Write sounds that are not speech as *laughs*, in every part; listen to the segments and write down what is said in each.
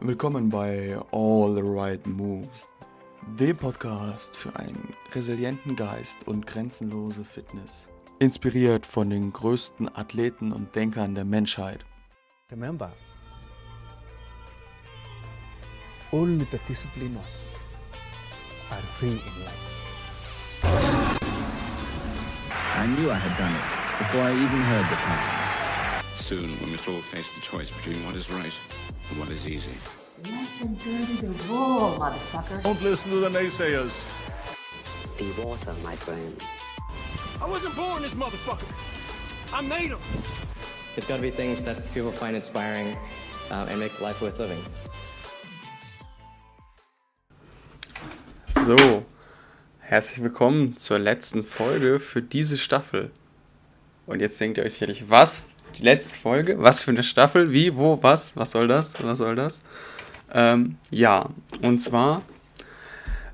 Willkommen bei All the Right Moves, dem Podcast für einen resilienten Geist und grenzenlose Fitness. Inspiriert von den größten Athleten und Denkern der Menschheit. Remember, only the disciplined are free in life. I knew I had done it before I even heard the plan. Soon, we must all face the choice between what is right and what is easy. Them dirty the raw, motherfucker. Don't listen to the naysayers. Be water, my friend. I wasn't born this motherfucker. I made him. There's got to be things that people find inspiring uh, and make life worth living. So, herzlich willkommen zur letzten Folge für diese Staffel. Und jetzt denkt ihr euch sicherlich, was? Die letzte Folge? Was für eine Staffel? Wie? Wo? Was? Was soll das? Was soll das? Ähm, ja, und zwar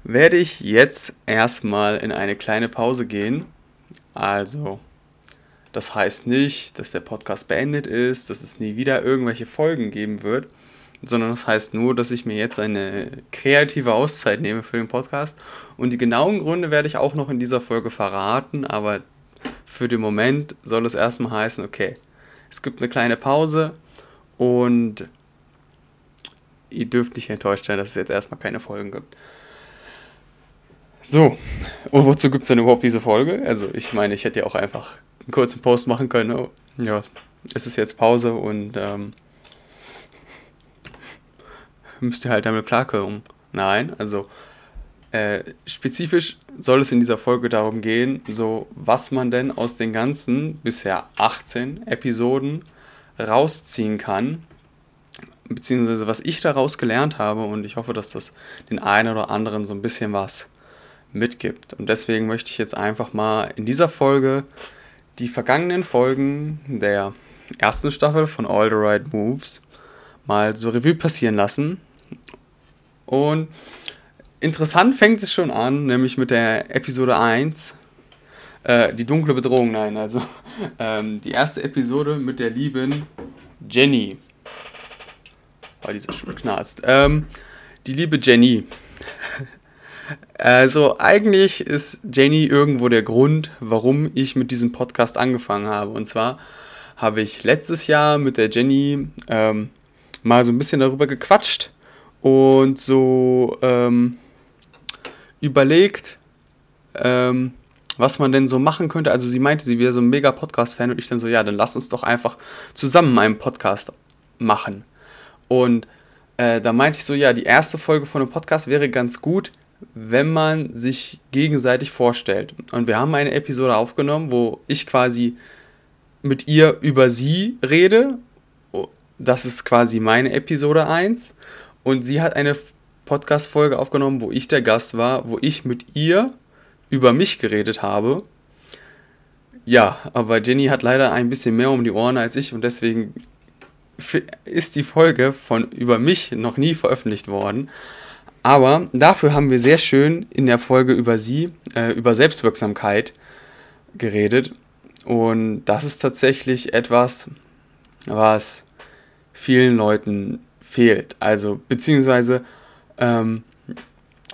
werde ich jetzt erstmal in eine kleine Pause gehen. Also, das heißt nicht, dass der Podcast beendet ist, dass es nie wieder irgendwelche Folgen geben wird, sondern das heißt nur, dass ich mir jetzt eine kreative Auszeit nehme für den Podcast. Und die genauen Gründe werde ich auch noch in dieser Folge verraten, aber für den Moment soll es erstmal heißen, okay, es gibt eine kleine Pause und ihr dürft nicht enttäuscht sein, dass es jetzt erstmal keine Folgen gibt. So, und wozu gibt es denn überhaupt diese Folge? Also, ich meine, ich hätte ja auch einfach einen kurzen Post machen können. Oh, ja, es ist jetzt Pause und ähm, müsst ihr halt damit klarkommen. Nein, also äh, spezifisch soll es in dieser Folge darum gehen, so was man denn aus den ganzen bisher 18 Episoden rausziehen kann, beziehungsweise was ich daraus gelernt habe und ich hoffe, dass das den einen oder anderen so ein bisschen was mitgibt. Und deswegen möchte ich jetzt einfach mal in dieser Folge die vergangenen Folgen der ersten Staffel von All the Right Moves mal so Revue passieren lassen. Und interessant fängt es schon an, nämlich mit der Episode 1. Äh, die dunkle Bedrohung, nein, also *laughs* ähm, die erste Episode mit der lieben Jenny. Oh, dieser Stuhl knarzt. Ähm, die liebe Jenny. *laughs* Also eigentlich ist Jenny irgendwo der Grund, warum ich mit diesem Podcast angefangen habe. Und zwar habe ich letztes Jahr mit der Jenny ähm, mal so ein bisschen darüber gequatscht und so ähm, überlegt, ähm, was man denn so machen könnte. Also sie meinte, sie wäre so ein mega Podcast-Fan und ich dann so, ja, dann lass uns doch einfach zusammen einen Podcast machen. Und äh, da meinte ich so, ja, die erste Folge von einem Podcast wäre ganz gut, wenn man sich gegenseitig vorstellt. Und wir haben eine Episode aufgenommen, wo ich quasi mit ihr über sie rede. Das ist quasi meine Episode 1. Und sie hat eine Podcast-Folge aufgenommen, wo ich der Gast war, wo ich mit ihr über mich geredet habe. Ja, aber Jenny hat leider ein bisschen mehr um die Ohren als ich und deswegen ist die Folge von über mich noch nie veröffentlicht worden. Aber dafür haben wir sehr schön in der Folge über sie, äh, über Selbstwirksamkeit geredet. Und das ist tatsächlich etwas, was vielen Leuten fehlt. Also, beziehungsweise ähm,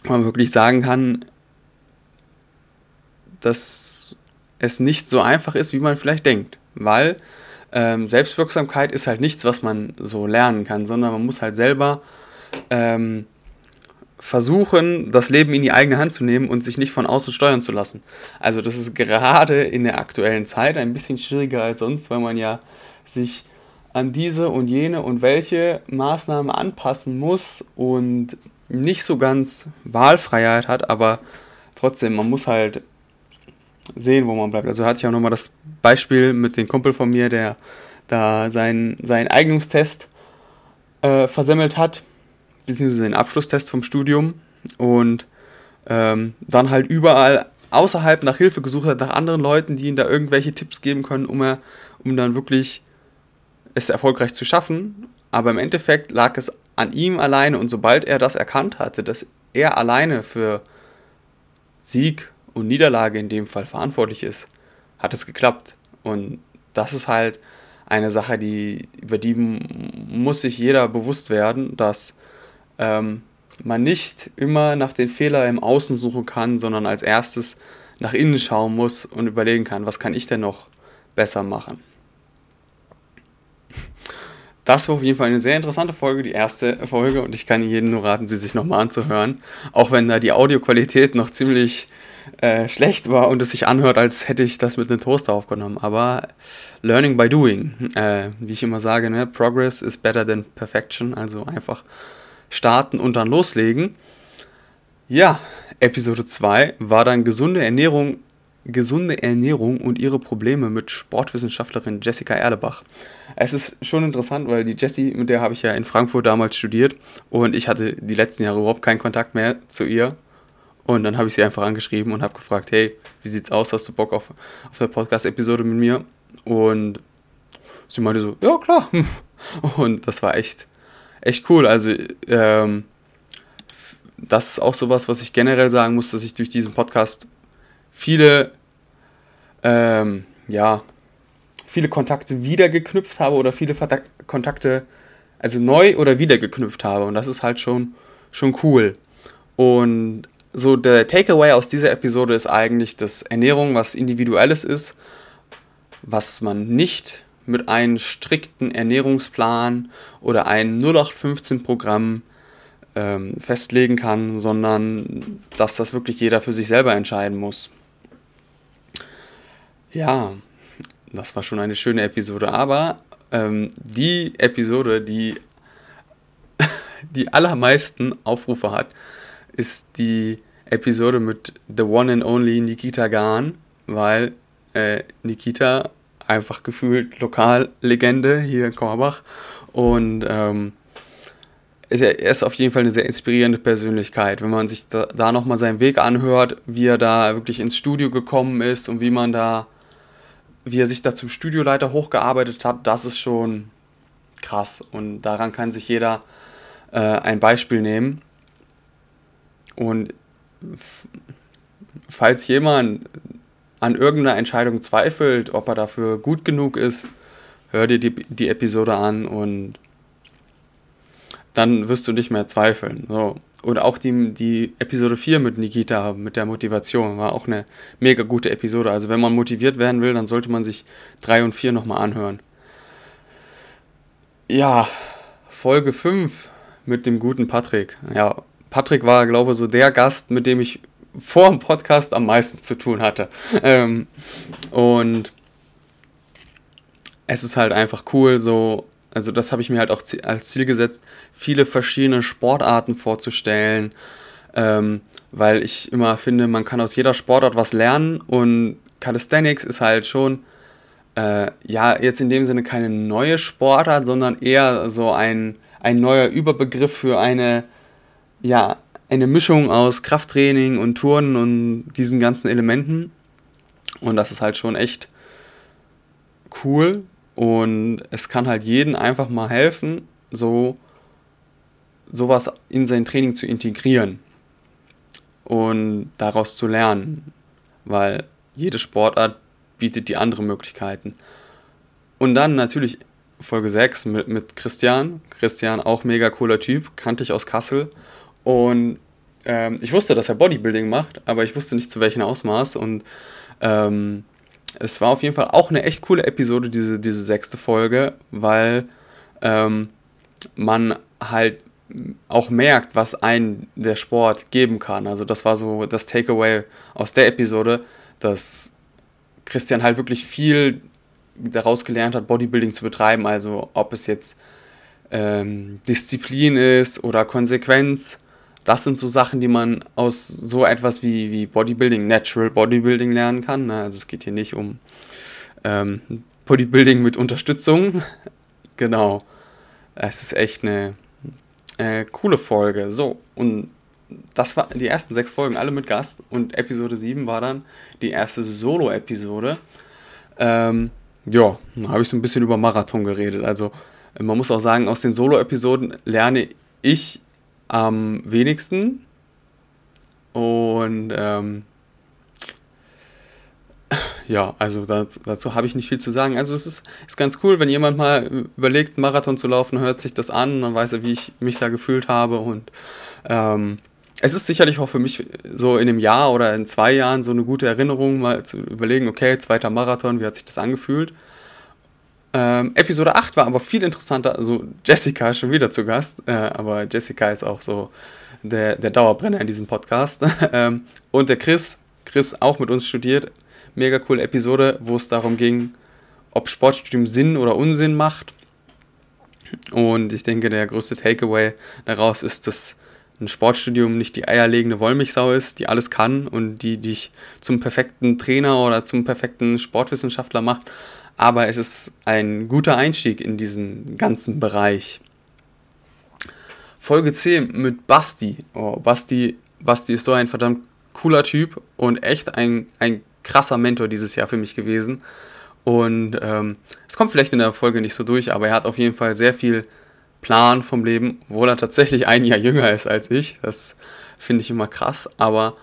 man wirklich sagen kann, dass es nicht so einfach ist, wie man vielleicht denkt. Weil ähm, Selbstwirksamkeit ist halt nichts, was man so lernen kann, sondern man muss halt selber ähm, versuchen, das Leben in die eigene Hand zu nehmen und sich nicht von außen steuern zu lassen. Also das ist gerade in der aktuellen Zeit ein bisschen schwieriger als sonst, weil man ja sich an diese und jene und welche Maßnahme anpassen muss und nicht so ganz Wahlfreiheit hat, aber trotzdem, man muss halt sehen, wo man bleibt. Also hatte ich auch nochmal das Beispiel mit dem Kumpel von mir, der da seinen, seinen Eignungstest äh, versemmelt hat, beziehungsweise den Abschlusstest vom Studium und ähm, dann halt überall außerhalb nach Hilfe gesucht hat, nach anderen Leuten, die ihm da irgendwelche Tipps geben können, um, er, um dann wirklich es erfolgreich zu schaffen. Aber im Endeffekt lag es an ihm alleine und sobald er das erkannt hatte, dass er alleine für Sieg und Niederlage in dem Fall verantwortlich ist, hat es geklappt. Und das ist halt eine Sache, die, über die muss sich jeder bewusst werden, dass ähm, man nicht immer nach den Fehlern im Außen suchen kann, sondern als erstes nach innen schauen muss und überlegen kann, was kann ich denn noch besser machen. Das war auf jeden Fall eine sehr interessante Folge, die erste Folge, und ich kann jedem nur raten, sie sich nochmal anzuhören. Auch wenn da die Audioqualität noch ziemlich äh, schlecht war und es sich anhört, als hätte ich das mit einem Toaster aufgenommen. Aber Learning by Doing, äh, wie ich immer sage, ne? Progress is better than perfection. Also einfach starten und dann loslegen. Ja, Episode 2 war dann gesunde Ernährung, gesunde Ernährung und ihre Probleme mit Sportwissenschaftlerin Jessica Erlebach. Es ist schon interessant, weil die Jessie, mit der habe ich ja in Frankfurt damals studiert und ich hatte die letzten Jahre überhaupt keinen Kontakt mehr zu ihr. Und dann habe ich sie einfach angeschrieben und habe gefragt, hey, wie sieht's aus? Hast du Bock auf, auf eine Podcast-Episode mit mir? Und sie meinte so, ja klar. *laughs* Und das war echt, echt cool. Also ähm, das ist auch sowas, was ich generell sagen muss, dass ich durch diesen Podcast viele, ähm, ja, viele Kontakte wieder geknüpft habe oder viele Kontakte, also neu oder wieder geknüpft habe. Und das ist halt schon, schon cool. Und so der Takeaway aus dieser Episode ist eigentlich, dass Ernährung was Individuelles ist, was man nicht mit einem strikten Ernährungsplan oder einem 0815-Programm ähm, festlegen kann, sondern dass das wirklich jeder für sich selber entscheiden muss. Ja, das war schon eine schöne Episode, aber ähm, die Episode, die *laughs* die allermeisten Aufrufe hat, ist die Episode mit The One and Only Nikita Gahn, weil äh, Nikita einfach gefühlt Lokallegende hier in Korbach und ähm, er ist auf jeden Fall eine sehr inspirierende Persönlichkeit. Wenn man sich da, da nochmal seinen Weg anhört, wie er da wirklich ins Studio gekommen ist und wie man da, wie er sich da zum Studioleiter hochgearbeitet hat, das ist schon krass. Und daran kann sich jeder äh, ein Beispiel nehmen. Und falls jemand an irgendeiner Entscheidung zweifelt, ob er dafür gut genug ist, hör dir die, die Episode an und dann wirst du nicht mehr zweifeln. So. Oder auch die, die Episode 4 mit Nikita, mit der Motivation, war auch eine mega gute Episode. Also wenn man motiviert werden will, dann sollte man sich 3 und 4 nochmal anhören. Ja, Folge 5 mit dem guten Patrick. Ja, Patrick war, glaube ich, so der Gast, mit dem ich vor dem Podcast am meisten zu tun hatte. *laughs* Ähm, und es ist halt einfach cool, so also das habe ich mir halt auch als Ziel gesetzt, viele verschiedene Sportarten vorzustellen, ähm, weil ich immer finde, man kann aus jeder Sportart was lernen und Calisthenics ist halt schon, äh, ja, jetzt in dem Sinne keine neue Sportart, sondern eher so ein, ein neuer Überbegriff für eine, ja, eine Mischung aus Krafttraining und Touren und diesen ganzen Elementen. Und das ist halt schon echt cool, und es kann halt jeden einfach mal helfen, so sowas in sein Training zu integrieren und daraus zu lernen, weil jede Sportart bietet die andere Möglichkeiten. Und dann natürlich Folge 6 mit, mit Christian. Christian, auch mega cooler Typ, kannte ich aus Kassel. Und ähm, ich wusste, dass er Bodybuilding macht, aber ich wusste nicht zu welchem Ausmaß. Und ähm, es war auf jeden Fall auch eine echt coole Episode, diese, diese sechste Folge, weil ähm, man halt auch merkt, was ein der Sport geben kann. Also das war so das Takeaway aus der Episode, dass Christian halt wirklich viel daraus gelernt hat, Bodybuilding zu betreiben. Also ob es jetzt ähm, Disziplin ist oder Konsequenz das sind so Sachen, die man aus so etwas wie, wie Bodybuilding, Natural Bodybuilding lernen kann. Ne? Also es geht hier nicht um ähm, Bodybuilding mit Unterstützung. *laughs* genau. Es ist echt eine äh, coole Folge. So, und das waren die ersten sechs Folgen, alle mit Gast. Und Episode 7 war dann die erste Solo-Episode. Ähm, ja, da habe ich so ein bisschen über Marathon geredet. Also man muss auch sagen, aus den Solo-Episoden lerne ich am wenigsten. Und ähm, ja, also dazu, dazu habe ich nicht viel zu sagen. Also es ist, ist ganz cool, wenn jemand mal überlegt, einen Marathon zu laufen, hört sich das an, dann weiß er, wie ich mich da gefühlt habe. Und ähm, es ist sicherlich auch für mich so in einem Jahr oder in zwei Jahren so eine gute Erinnerung, mal zu überlegen, okay, zweiter Marathon, wie hat sich das angefühlt? Ähm, Episode 8 war aber viel interessanter. Also Jessica ist schon wieder zu Gast, äh, aber Jessica ist auch so der, der Dauerbrenner in diesem Podcast. *laughs* ähm, und der Chris, Chris auch mit uns studiert. Mega coole Episode, wo es darum ging, ob Sportstudium Sinn oder Unsinn macht. Und ich denke, der größte Takeaway daraus ist, dass ein Sportstudium nicht die eierlegende Wollmilchsau ist, die alles kann und die dich zum perfekten Trainer oder zum perfekten Sportwissenschaftler macht, aber es ist ein guter Einstieg in diesen ganzen Bereich. Folge 10 mit Basti. Oh, Basti, Basti ist so ein verdammt cooler Typ und echt ein, ein krasser Mentor dieses Jahr für mich gewesen. Und ähm, es kommt vielleicht in der Folge nicht so durch, aber er hat auf jeden Fall sehr viel Plan vom Leben, obwohl er tatsächlich ein Jahr jünger ist als ich. Das finde ich immer krass. Aber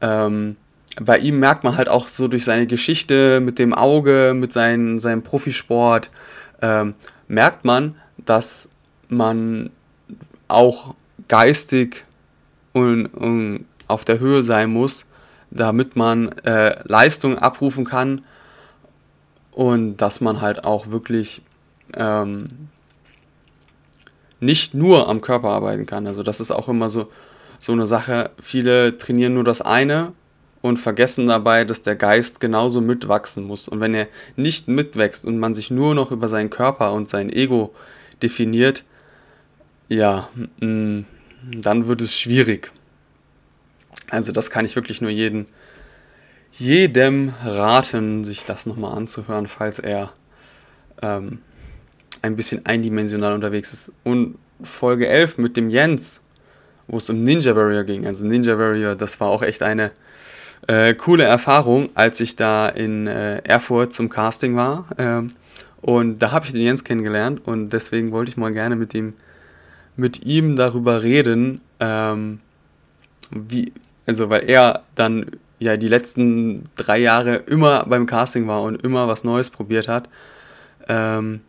ähm, bei ihm merkt man halt auch so durch seine Geschichte mit dem Auge, mit seinen, seinem Profisport, ähm, merkt man, dass man auch geistig und, und, auf der Höhe sein muss, damit man äh, Leistung abrufen kann und dass man halt auch wirklich ähm, nicht nur am Körper arbeiten kann. Also das ist auch immer so, so eine Sache. Viele trainieren nur das eine und vergessen dabei, dass der Geist genauso mitwachsen muss. Und wenn er nicht mitwächst und man sich nur noch über seinen Körper und sein Ego definiert, ja, mm, dann wird es schwierig. Also das kann ich wirklich nur jeden, jedem raten, sich das nochmal anzuhören, falls er ähm, ein bisschen eindimensional unterwegs ist. Und Folge 11 mit dem Jens, wo es um Ninja Warrior ging. Also Ninja Warrior, das war auch echt eine äh, coole Erfahrung, als ich da in äh, Erfurt zum Casting war. Ähm, und da habe ich den Jens kennengelernt und deswegen wollte ich mal gerne mit ihm, mit ihm darüber reden, ähm, wie, also weil er dann ja die letzten drei Jahre immer beim Casting war und immer was Neues probiert hat. Ähm,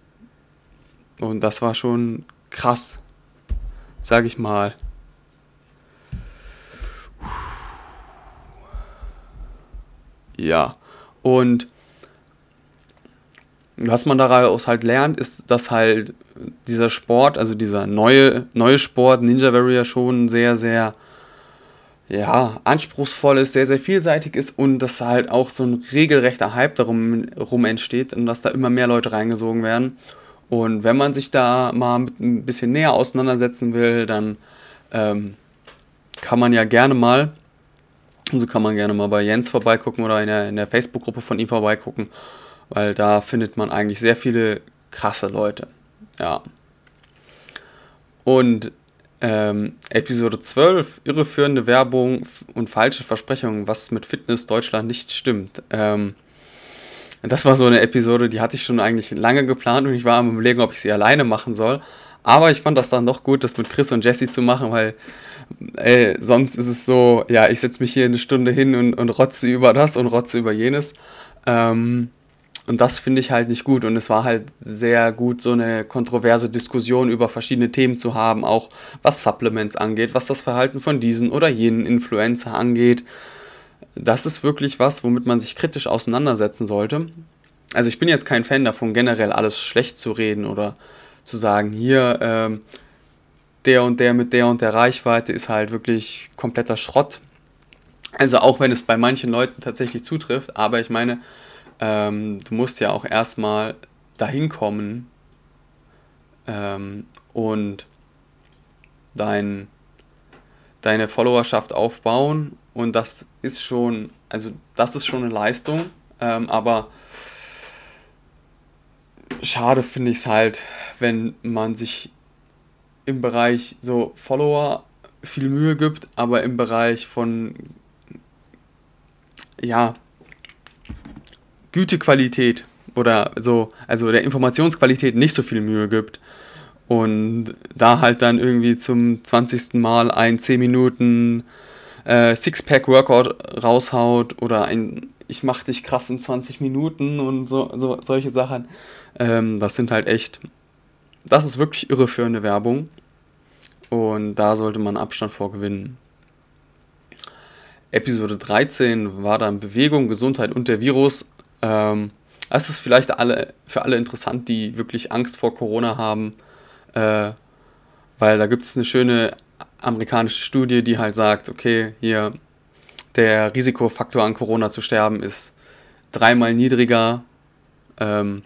und das war schon krass, sag ich mal. Ja, und was man daraus halt lernt, ist, dass halt dieser Sport, also dieser neue, neue Sport, Ninja Warrior, schon sehr, sehr ja, anspruchsvoll ist, sehr, sehr vielseitig ist und dass halt auch so ein regelrechter Hype darum rum entsteht und dass da immer mehr Leute reingesogen werden. Und wenn man sich da mal ein bisschen näher auseinandersetzen will, dann ähm, kann man ja gerne mal und so kann man gerne mal bei Jens vorbeigucken oder in der, in der Facebook-Gruppe von ihm vorbeigucken, weil da findet man eigentlich sehr viele krasse Leute. Ja. Und ähm, Episode 12, irreführende Werbung und falsche Versprechungen, was mit Fitness Deutschland nicht stimmt. Ähm, das war so eine Episode, die hatte ich schon eigentlich lange geplant und ich war am überlegen, ob ich sie alleine machen soll. Aber ich fand das dann doch gut, das mit Chris und Jesse zu machen, weil ey, sonst ist es so, ja, ich setze mich hier eine Stunde hin und, und rotze über das und rotze über jenes. Ähm, und das finde ich halt nicht gut. Und es war halt sehr gut, so eine kontroverse Diskussion über verschiedene Themen zu haben, auch was Supplements angeht, was das Verhalten von diesen oder jenen Influencer angeht. Das ist wirklich was, womit man sich kritisch auseinandersetzen sollte. Also ich bin jetzt kein Fan davon, generell alles schlecht zu reden oder zu sagen, hier, ähm, der und der mit der und der Reichweite ist halt wirklich kompletter Schrott. Also auch wenn es bei manchen Leuten tatsächlich zutrifft, aber ich meine, ähm, du musst ja auch erstmal dahin kommen ähm, und dein, deine Followerschaft aufbauen und das ist schon, also das ist schon eine Leistung, ähm, aber schade finde ich es halt, wenn man sich im Bereich so Follower viel Mühe gibt, aber im Bereich von ja Gütequalität oder so, also der Informationsqualität nicht so viel Mühe gibt und da halt dann irgendwie zum 20. Mal ein 10 Minuten äh, Sixpack-Workout raushaut oder ein ich mach dich krass in 20 Minuten und so, so solche Sachen. Ähm, das sind halt echt, das ist wirklich irreführende Werbung. Und da sollte man Abstand vorgewinnen. Episode 13 war dann Bewegung, Gesundheit und der Virus. Ähm, es ist vielleicht alle, für alle interessant, die wirklich Angst vor Corona haben, äh, weil da gibt es eine schöne amerikanische Studie, die halt sagt, okay, hier der Risikofaktor an Corona zu sterben ist dreimal niedriger, ähm,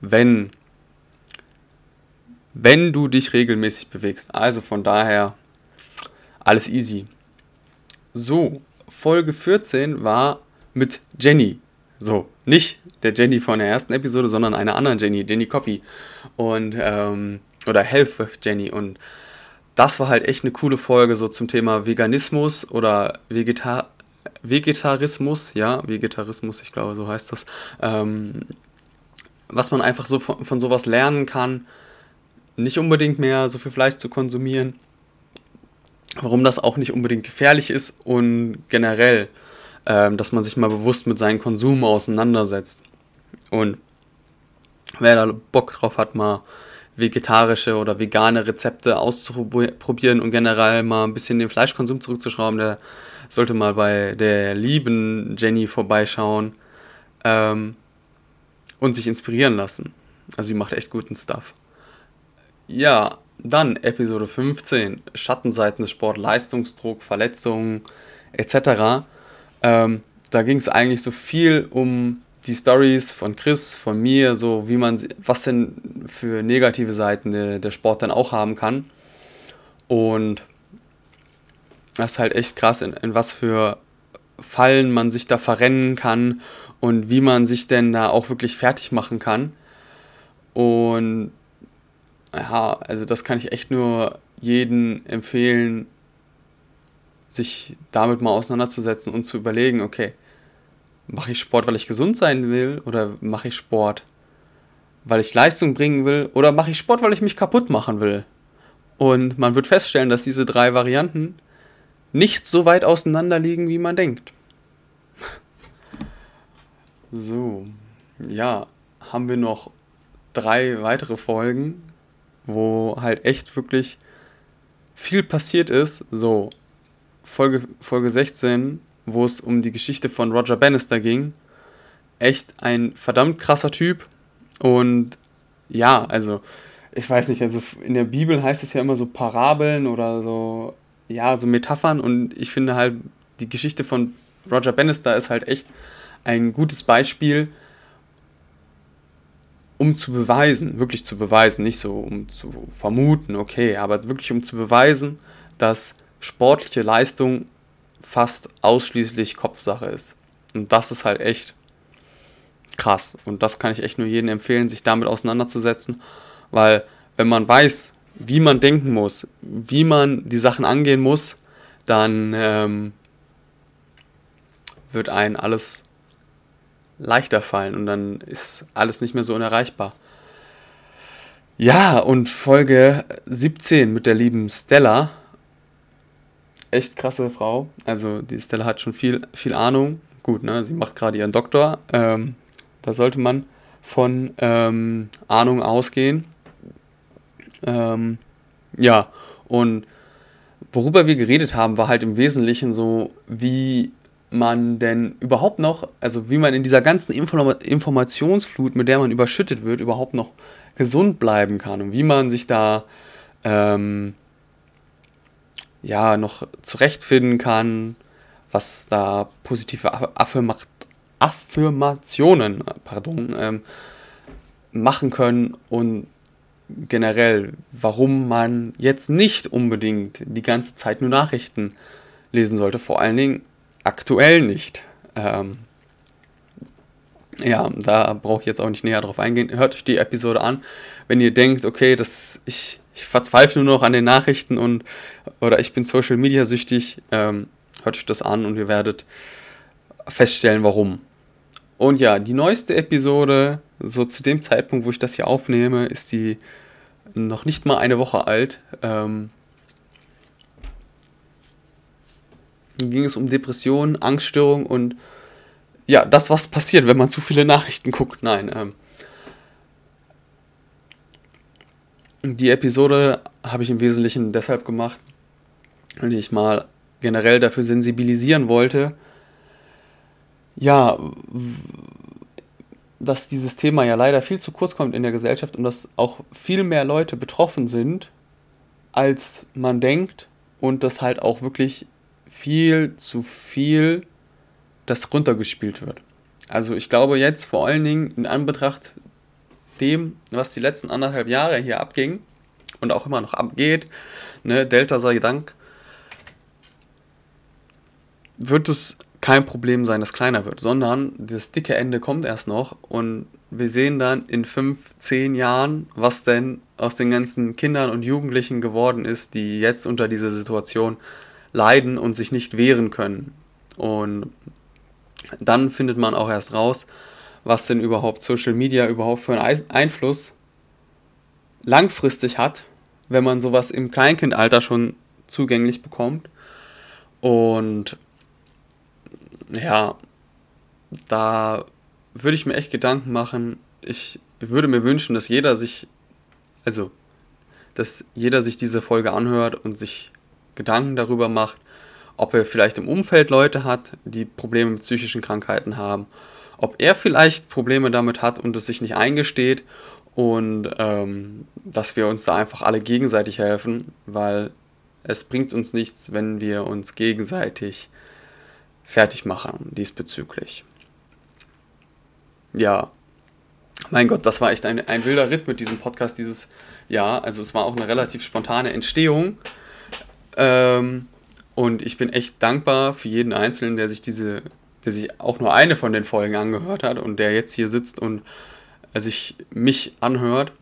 wenn, wenn du dich regelmäßig bewegst. Also von daher alles easy. So, Folge 14 war mit Jenny. So, nicht der Jenny von der ersten Episode, sondern einer anderen Jenny, Jenny Copy. Und, ähm, oder Health with Jenny. Und das war halt echt eine coole Folge so zum Thema Veganismus oder Vegetar Vegetarismus, ja, Vegetarismus, ich glaube, so heißt das. Ähm, was man einfach so von, von sowas lernen kann, nicht unbedingt mehr so viel Fleisch zu konsumieren, warum das auch nicht unbedingt gefährlich ist und generell, ähm, dass man sich mal bewusst mit seinem Konsum auseinandersetzt. Und wer da Bock drauf hat, mal vegetarische oder vegane Rezepte auszuprobieren und generell mal ein bisschen den Fleischkonsum zurückzuschrauben, der sollte mal bei der lieben Jenny vorbeischauen ähm, und sich inspirieren lassen. Also sie macht echt guten Stuff. Ja, dann Episode 15, Schattenseiten des Sport, Leistungsdruck, Verletzungen etc. Ähm, da ging es eigentlich so viel um die Stories von Chris, von mir, so wie man, was denn für negative Seiten der, der Sport dann auch haben kann. Und das ist halt echt krass, in, in was für Fallen man sich da verrennen kann und wie man sich denn da auch wirklich fertig machen kann. Und ja, also das kann ich echt nur jedem empfehlen, sich damit mal auseinanderzusetzen und zu überlegen, okay, mache ich Sport, weil ich gesund sein will oder mache ich Sport, weil ich Leistung bringen will oder mache ich Sport, weil ich mich kaputt machen will? Und man wird feststellen, dass diese drei Varianten nicht so weit auseinander liegen, wie man denkt. So, ja, haben wir noch drei weitere Folgen, wo halt echt wirklich viel passiert ist. So, Folge, Folge 16 wo es um die Geschichte von Roger Bannister ging. Echt ein verdammt krasser Typ. Und ja, also, ich weiß nicht, also in der Bibel heißt es ja immer so Parabeln oder so, ja, so Metaphern. Und ich finde halt, die Geschichte von Roger Bannister ist halt echt ein gutes Beispiel, um zu beweisen, wirklich zu beweisen, nicht so um zu vermuten, okay, aber wirklich um zu beweisen, dass sportliche Leistung fast ausschließlich Kopfsache ist. Und das ist halt echt krass. Und das kann ich echt nur jedem empfehlen, sich damit auseinanderzusetzen, weil wenn man weiß, wie man denken muss, wie man die Sachen angehen muss, dann ähm, wird einem alles leichter fallen und dann ist alles nicht mehr so unerreichbar. Ja, und Folge 17 mit der lieben Stella echt krasse Frau. Also die Stella hat schon viel, viel Ahnung. Gut, ne? Sie macht gerade ihren Doktor. Ähm, da sollte man von ähm, Ahnung ausgehen. Ähm, ja, und worüber wir geredet haben, war halt im Wesentlichen so, wie man denn überhaupt noch, also wie man in dieser ganzen Inform Informationsflut, mit der man überschüttet wird, überhaupt noch gesund bleiben kann und wie man sich da ähm, ja noch zurechtfinden kann, was da positive Affirma Affirmationen pardon, ähm, machen können und generell, warum man jetzt nicht unbedingt die ganze Zeit nur Nachrichten lesen sollte, vor allen Dingen aktuell nicht. Ähm, ja, da brauche ich jetzt auch nicht näher drauf eingehen. Hört euch die Episode an, wenn ihr denkt, okay, das, ich, ich verzweifle nur noch an den Nachrichten und oder ich bin Social Media süchtig, ähm, hört euch das an und ihr werdet feststellen, warum. Und ja, die neueste Episode, so zu dem Zeitpunkt, wo ich das hier aufnehme, ist die noch nicht mal eine Woche alt. Ähm, ging es um Depressionen, Angststörungen und ja, das, was passiert, wenn man zu viele Nachrichten guckt. Nein. Ähm, die Episode habe ich im Wesentlichen deshalb gemacht, weil ich mal generell dafür sensibilisieren wollte, ja, dass dieses Thema ja leider viel zu kurz kommt in der Gesellschaft und dass auch viel mehr Leute betroffen sind, als man denkt und dass halt auch wirklich viel zu viel das runtergespielt wird. Also ich glaube jetzt vor allen Dingen in Anbetracht dem, was die letzten anderthalb Jahre hier abging und auch immer noch abgeht, ne, Delta sei Dank, wird es kein Problem sein, dass kleiner wird, sondern das dicke Ende kommt erst noch und wir sehen dann in fünf, zehn Jahren, was denn aus den ganzen Kindern und Jugendlichen geworden ist, die jetzt unter dieser Situation leiden und sich nicht wehren können. Und dann findet man auch erst raus, was denn überhaupt Social Media überhaupt für einen Einfluss langfristig hat, wenn man sowas im Kleinkindalter schon zugänglich bekommt. Und ja, da würde ich mir echt Gedanken machen. Ich würde mir wünschen, dass jeder sich, also, dass jeder sich diese Folge anhört und sich Gedanken darüber macht, ob er vielleicht im Umfeld Leute hat, die Probleme mit psychischen Krankheiten haben, ob er vielleicht Probleme damit hat und es sich nicht eingesteht und ähm, dass wir uns da einfach alle gegenseitig helfen, weil es bringt uns nichts, wenn wir uns gegenseitig fertig machen diesbezüglich. Ja, mein Gott, das war echt ein, ein wilder Ritt mit diesem Podcast dieses Jahr. Also es war auch eine relativ spontane Entstehung. Ähm, und ich bin echt dankbar für jeden Einzelnen, der sich diese, der sich auch nur eine von den Folgen angehört hat und der jetzt hier sitzt und sich mich anhört,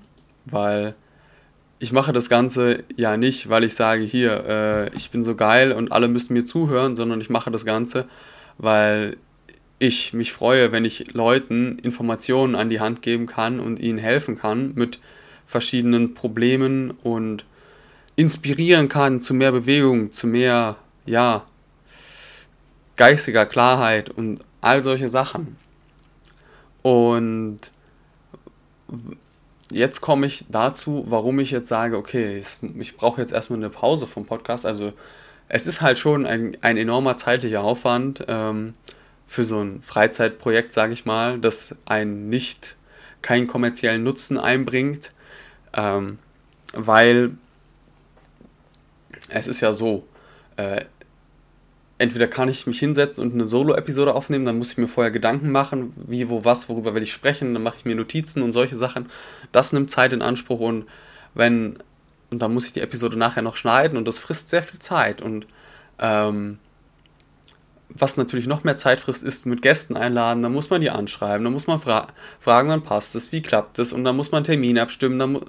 weil ich mache das Ganze ja nicht, weil ich sage, hier, äh, ich bin so geil und alle müssen mir zuhören, sondern ich mache das Ganze, weil ich mich freue, wenn ich Leuten Informationen an die Hand geben kann und ihnen helfen kann mit verschiedenen Problemen und inspirieren kann zu mehr Bewegung, zu mehr, ja, geistiger Klarheit und all solche Sachen. Und jetzt komme ich dazu, warum ich jetzt sage, okay, ich brauche jetzt erstmal eine Pause vom Podcast. Also es ist halt schon ein, ein enormer zeitlicher Aufwand ähm, für so ein Freizeitprojekt, sage ich mal, das einen nicht keinen kommerziellen Nutzen einbringt, ähm, weil es ist ja so, äh, entweder kann ich mich hinsetzen und eine Solo-Episode aufnehmen, dann muss ich mir vorher Gedanken machen, wie, wo, was, worüber will ich sprechen, dann mache ich mir Notizen und solche Sachen. Das nimmt Zeit in Anspruch und wenn, und dann muss ich die Episode nachher noch schneiden und das frisst sehr viel Zeit und ähm, was natürlich noch mehr Zeit frisst, ist mit Gästen einladen, dann muss man die anschreiben, dann muss man fra fragen, wann passt es, wie klappt es und dann muss man einen Termin abstimmen, dann,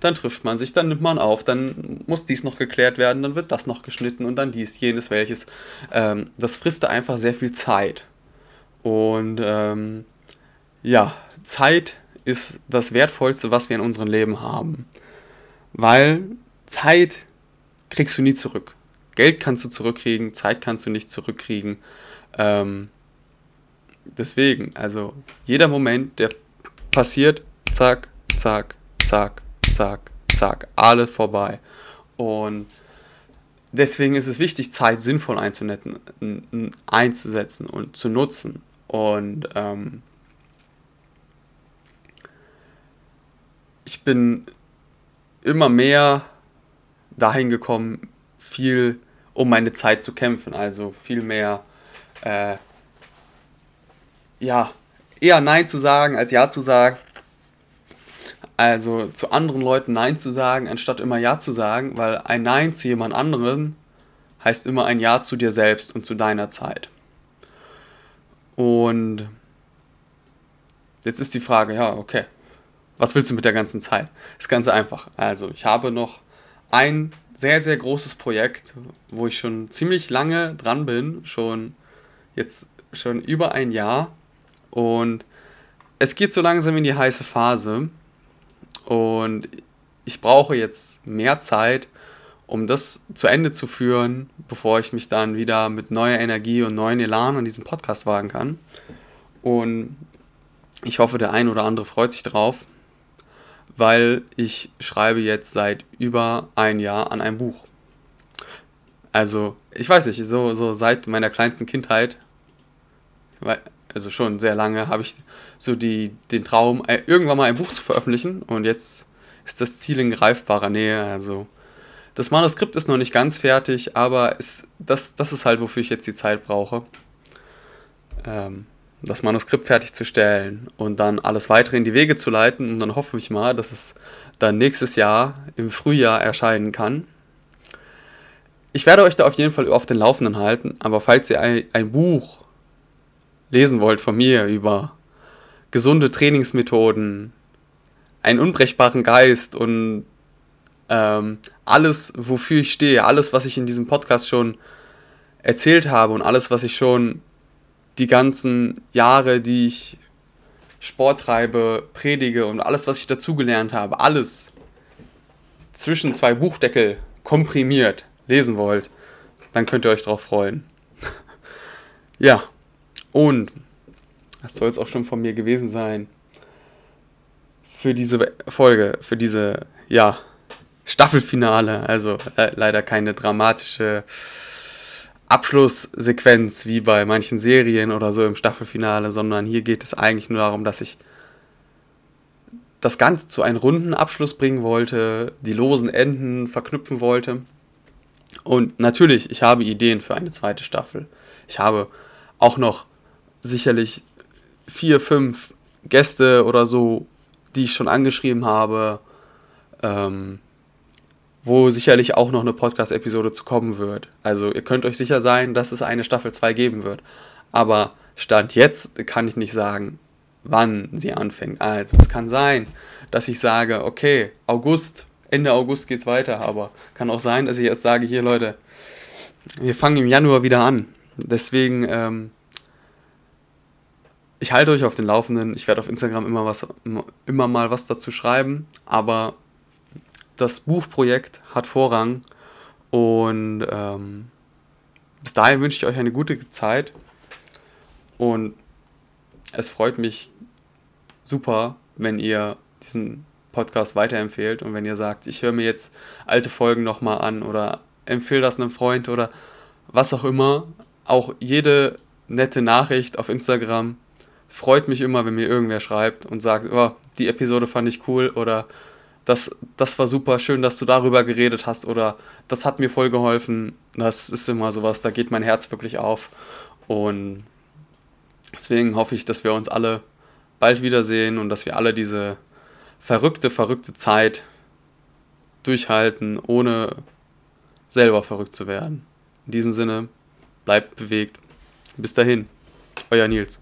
dann trifft man sich, dann nimmt man auf, dann muss dies noch geklärt werden, dann wird das noch geschnitten und dann dies, jenes, welches. Ähm, das frisst einfach sehr viel Zeit. Und ähm, ja, Zeit ist das Wertvollste, was wir in unserem Leben haben. Weil Zeit kriegst du nie zurück. Geld kannst du zurückkriegen, Zeit kannst du nicht zurückkriegen. Ähm, deswegen, also jeder Moment, der passiert, zack, zack, zack, zack, zack, alle vorbei. Und deswegen ist es wichtig, Zeit sinnvoll einzusetzen und zu nutzen. Und ähm, ich bin immer mehr dahin gekommen, viel um meine Zeit zu kämpfen. Also viel mehr, äh, ja, eher Nein zu sagen als Ja zu sagen. Also zu anderen Leuten Nein zu sagen, anstatt immer Ja zu sagen, weil ein Nein zu jemand anderen heißt immer ein Ja zu dir selbst und zu deiner Zeit. Und jetzt ist die Frage, ja, okay, was willst du mit der ganzen Zeit? Ist ganz einfach. Also ich habe noch ein sehr, sehr großes Projekt, wo ich schon ziemlich lange dran bin, schon jetzt schon über ein Jahr. Und es geht so langsam in die heiße Phase. Und ich brauche jetzt mehr Zeit, um das zu Ende zu führen, bevor ich mich dann wieder mit neuer Energie und neuen Elan an diesem Podcast wagen kann. Und ich hoffe, der ein oder andere freut sich drauf, weil ich schreibe jetzt seit über ein Jahr an einem Buch. Also, ich weiß nicht, so, so seit meiner kleinsten Kindheit, also schon sehr lange, habe ich so die, den Traum, äh, irgendwann mal ein Buch zu veröffentlichen. Und jetzt ist das Ziel in greifbarer Nähe. Also, das Manuskript ist noch nicht ganz fertig, aber es, das, das ist halt, wofür ich jetzt die Zeit brauche. Ähm, das Manuskript fertigzustellen und dann alles weitere in die Wege zu leiten. Und dann hoffe ich mal, dass es dann nächstes Jahr im Frühjahr erscheinen kann. Ich werde euch da auf jeden Fall auf den Laufenden halten, aber falls ihr ein, ein Buch lesen wollt von mir über gesunde Trainingsmethoden, einen unbrechbaren Geist und ähm, alles, wofür ich stehe, alles, was ich in diesem Podcast schon erzählt habe und alles, was ich schon die ganzen Jahre, die ich Sport treibe, predige und alles, was ich dazugelernt habe, alles zwischen zwei Buchdeckel komprimiert lesen wollt, dann könnt ihr euch drauf freuen. *laughs* ja, und das soll es auch schon von mir gewesen sein für diese Folge, für diese, ja, Staffelfinale. Also äh, leider keine dramatische Abschlusssequenz wie bei manchen Serien oder so im Staffelfinale, sondern hier geht es eigentlich nur darum, dass ich das Ganze zu einem runden Abschluss bringen wollte, die losen Enden verknüpfen wollte. Und natürlich, ich habe Ideen für eine zweite Staffel. Ich habe auch noch sicherlich vier, fünf Gäste oder so, die ich schon angeschrieben habe. Ähm, wo sicherlich auch noch eine Podcast-Episode zu kommen wird. Also ihr könnt euch sicher sein, dass es eine Staffel 2 geben wird. Aber Stand jetzt kann ich nicht sagen, wann sie anfängt. Also es kann sein, dass ich sage, okay, August, Ende August geht's weiter, aber kann auch sein, dass ich erst sage, hier Leute, wir fangen im Januar wieder an. Deswegen, ähm, ich halte euch auf den Laufenden. Ich werde auf Instagram immer was, immer mal was dazu schreiben, aber das Buchprojekt hat Vorrang und ähm, bis dahin wünsche ich euch eine gute Zeit und es freut mich super, wenn ihr diesen Podcast weiterempfehlt und wenn ihr sagt, ich höre mir jetzt alte Folgen nochmal an oder empfehle das einem Freund oder was auch immer. Auch jede nette Nachricht auf Instagram freut mich immer, wenn mir irgendwer schreibt und sagt, oh, die Episode fand ich cool oder das, das war super, schön, dass du darüber geredet hast oder das hat mir voll geholfen. Das ist immer sowas, da geht mein Herz wirklich auf. Und deswegen hoffe ich, dass wir uns alle bald wiedersehen und dass wir alle diese verrückte, verrückte Zeit durchhalten, ohne selber verrückt zu werden. In diesem Sinne, bleibt bewegt. Bis dahin, euer Nils.